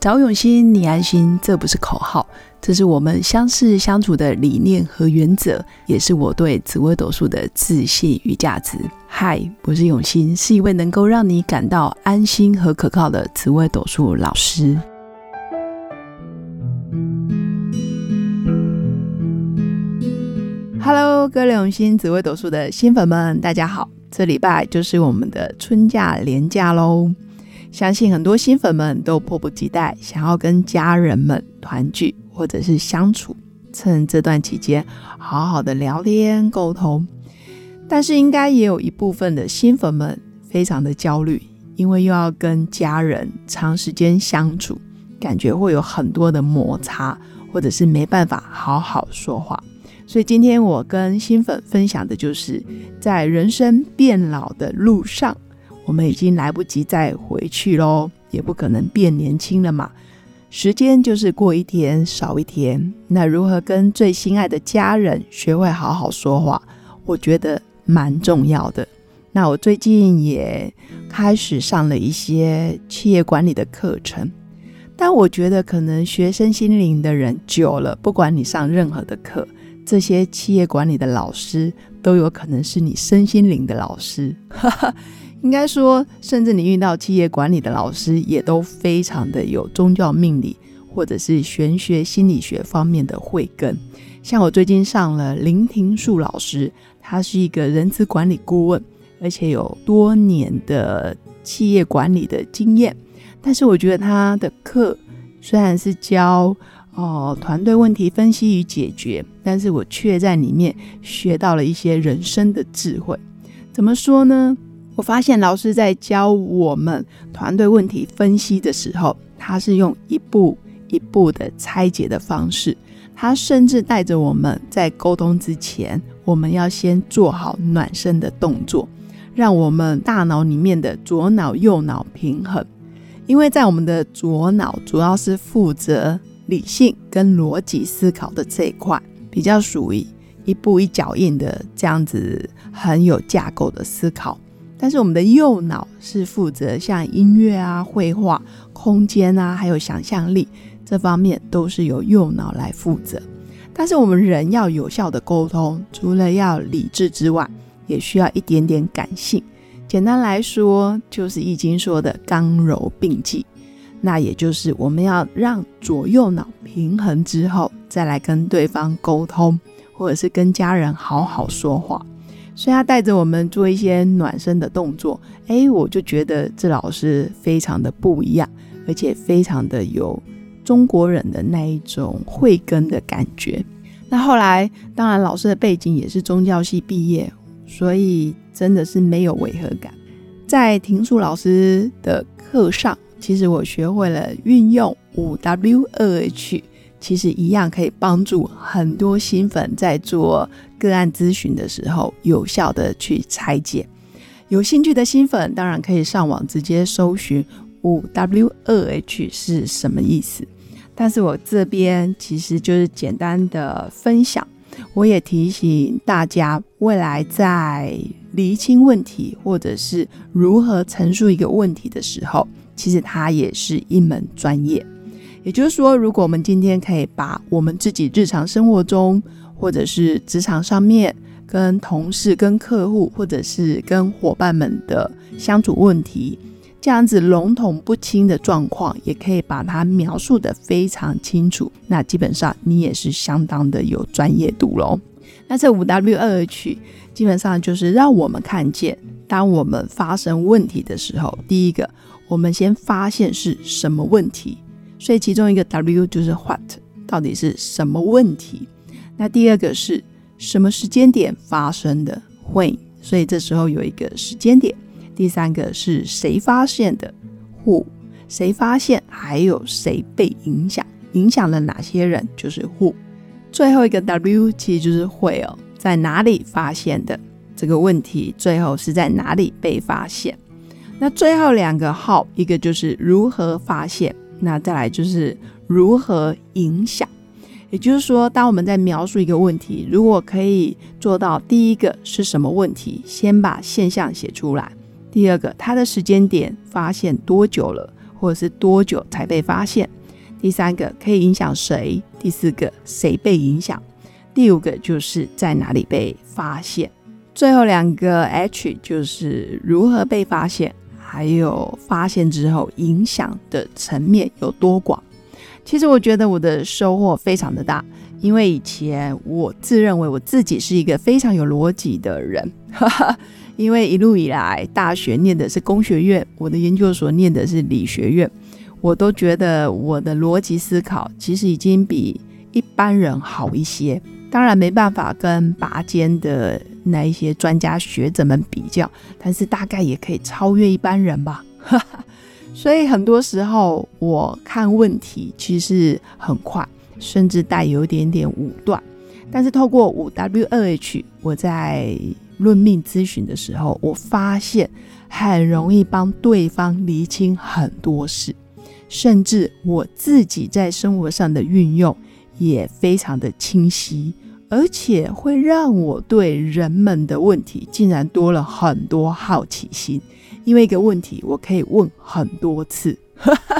找永新，你安心，这不是口号，这是我们相识相处的理念和原则，也是我对紫微斗数的自信与价值。嗨，我是永新，是一位能够让你感到安心和可靠的紫微斗数老师。Hello，各位永新紫微斗数的新粉们，大家好！这礼拜就是我们的春假连假喽，相信很多新粉们都迫不及待想要跟家人们团聚或者是相处，趁这段期间好好的聊天沟通。但是应该也有一部分的新粉们非常的焦虑，因为又要跟家人长时间相处，感觉会有很多的摩擦，或者是没办法好好说话。所以今天我跟新粉分享的就是，在人生变老的路上，我们已经来不及再回去喽，也不可能变年轻了嘛。时间就是过一天少一天，那如何跟最心爱的家人学会好好说话，我觉得蛮重要的。那我最近也开始上了一些企业管理的课程，但我觉得可能学生心灵的人久了，不管你上任何的课。这些企业管理的老师都有可能是你身心灵的老师，应该说，甚至你遇到企业管理的老师，也都非常的有宗教命理或者是玄学心理学方面的慧根。像我最近上了林庭树老师，他是一个人资管理顾问，而且有多年的企业管理的经验。但是我觉得他的课虽然是教。哦，团队问题分析与解决，但是我却在里面学到了一些人生的智慧。怎么说呢？我发现老师在教我们团队问题分析的时候，他是用一步一步的拆解的方式。他甚至带着我们在沟通之前，我们要先做好暖身的动作，让我们大脑里面的左脑右脑平衡。因为在我们的左脑主要是负责。理性跟逻辑思考的这一块，比较属于一步一脚印的这样子，很有架构的思考。但是我们的右脑是负责像音乐啊、绘画、空间啊，还有想象力这方面，都是由右脑来负责。但是我们人要有效的沟通，除了要理智之外，也需要一点点感性。简单来说，就是易经说的刚柔并济。那也就是我们要让左右脑平衡之后，再来跟对方沟通，或者是跟家人好好说话。所以他带着我们做一些暖身的动作，哎，我就觉得这老师非常的不一样，而且非常的有中国人的那一种慧根的感觉。那后来，当然老师的背景也是宗教系毕业，所以真的是没有违和感。在庭树老师的课上。其实我学会了运用五 W 二 H，其实一样可以帮助很多新粉在做个案咨询的时候有效的去拆解。有兴趣的新粉当然可以上网直接搜寻五 W 二 H 是什么意思。但是我这边其实就是简单的分享，我也提醒大家，未来在厘清问题或者是如何陈述一个问题的时候。其实它也是一门专业，也就是说，如果我们今天可以把我们自己日常生活中，或者是职场上面，跟同事、跟客户，或者是跟伙伴们的相处问题，这样子笼统不清的状况，也可以把它描述的非常清楚，那基本上你也是相当的有专业度喽。那这五 W 二 H 基本上就是让我们看见，当我们发生问题的时候，第一个。我们先发现是什么问题，所以其中一个 W 就是 What，到底是什么问题？那第二个是什么时间点发生的？When，所以这时候有一个时间点。第三个是谁发现的？Who，谁发现？还有谁被影响？影响了哪些人？就是 Who。最后一个 W 其实就是 Where，在哪里发现的这个问题？最后是在哪里被发现？那最后两个 How，，一个就是如何发现，那再来就是如何影响。也就是说，当我们在描述一个问题，如果可以做到第一个是什么问题，先把现象写出来；第二个，它的时间点发现多久了，或者是多久才被发现？第三个可以影响谁？第四个谁被影响？第五个就是在哪里被发现？最后两个 H 就是如何被发现，还有发现之后影响的层面有多广。其实我觉得我的收获非常的大，因为以前我自认为我自己是一个非常有逻辑的人，因为一路以来大学念的是工学院，我的研究所念的是理学院。我都觉得我的逻辑思考其实已经比一般人好一些，当然没办法跟拔尖的那一些专家学者们比较，但是大概也可以超越一般人吧。所以很多时候我看问题其实很快，甚至带有一点点武断，但是透过五 W 二 H，我在论命咨询的时候，我发现很容易帮对方厘清很多事。甚至我自己在生活上的运用也非常的清晰，而且会让我对人们的问题竟然多了很多好奇心。因为一个问题，我可以问很多次。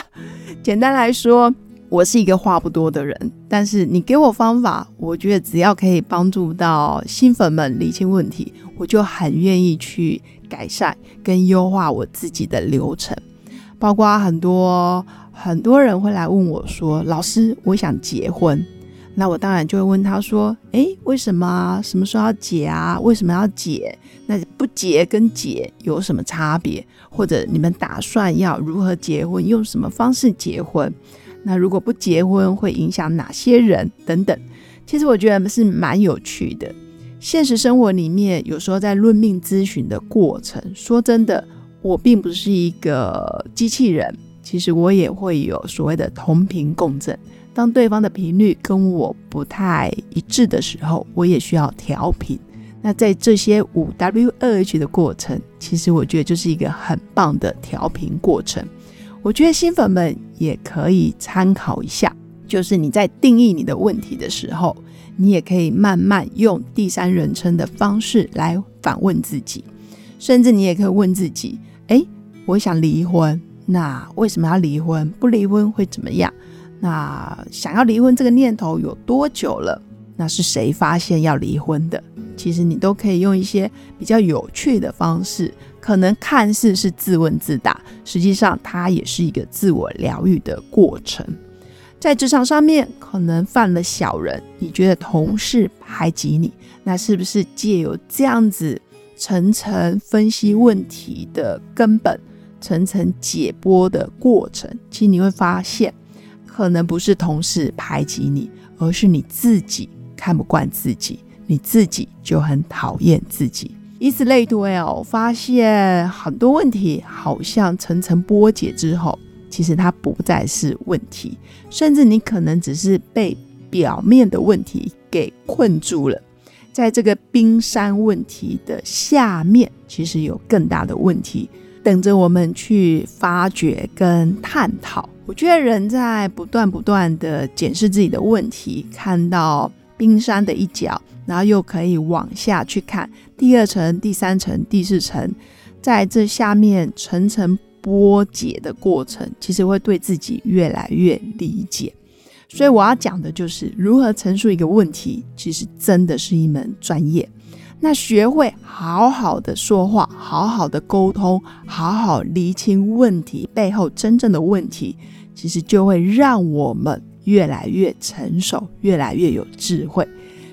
简单来说，我是一个话不多的人，但是你给我方法，我觉得只要可以帮助到新粉们理清问题，我就很愿意去改善跟优化我自己的流程。包括很多很多人会来问我说：“老师，我想结婚。”那我当然就会问他说：“诶，为什么？什么时候要结啊？为什么要结？那不结跟结有什么差别？或者你们打算要如何结婚？用什么方式结婚？那如果不结婚会影响哪些人？等等。其实我觉得是蛮有趣的。现实生活里面，有时候在论命咨询的过程，说真的。我并不是一个机器人，其实我也会有所谓的同频共振。当对方的频率跟我不太一致的时候，我也需要调频。那在这些五 W 二 H 的过程，其实我觉得就是一个很棒的调频过程。我觉得新粉们也可以参考一下，就是你在定义你的问题的时候，你也可以慢慢用第三人称的方式来反问自己，甚至你也可以问自己。哎，我想离婚，那为什么要离婚？不离婚会怎么样？那想要离婚这个念头有多久了？那是谁发现要离婚的？其实你都可以用一些比较有趣的方式，可能看似是自问自答，实际上它也是一个自我疗愈的过程。在职场上面，可能犯了小人，你觉得同事排挤你，那是不是借由这样子？层层分析问题的根本，层层解剖的过程，其实你会发现，可能不是同事排挤你，而是你自己看不惯自己，你自己就很讨厌自己。以此类推哦，发现很多问题好像层层剥解之后，其实它不再是问题，甚至你可能只是被表面的问题给困住了。在这个冰山问题的下面，其实有更大的问题等着我们去发掘跟探讨。我觉得人在不断不断的检视自己的问题，看到冰山的一角，然后又可以往下去看第二层、第三层、第四层，在这下面层层剥解的过程，其实会对自己越来越理解。所以我要讲的就是如何陈述一个问题，其实真的是一门专业。那学会好好的说话，好好的沟通，好好厘清问题背后真正的问题，其实就会让我们越来越成熟，越来越有智慧。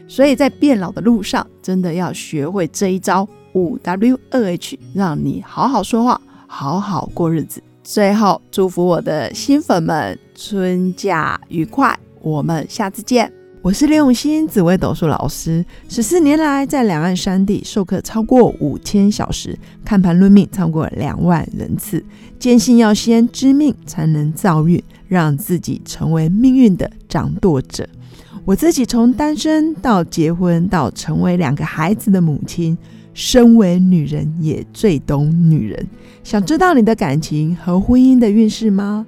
所以在变老的路上，真的要学会这一招五 W 二 H，让你好好说话，好好过日子。最后，祝福我的新粉们春假愉快！我们下次见。我是刘永新，紫微斗数老师。十四年来，在两岸三地授课超过五千小时，看盘论命超过两万人次。坚信要先知命，才能造运，让自己成为命运的掌舵者。我自己从单身到结婚，到成为两个孩子的母亲。身为女人，也最懂女人。想知道你的感情和婚姻的运势吗？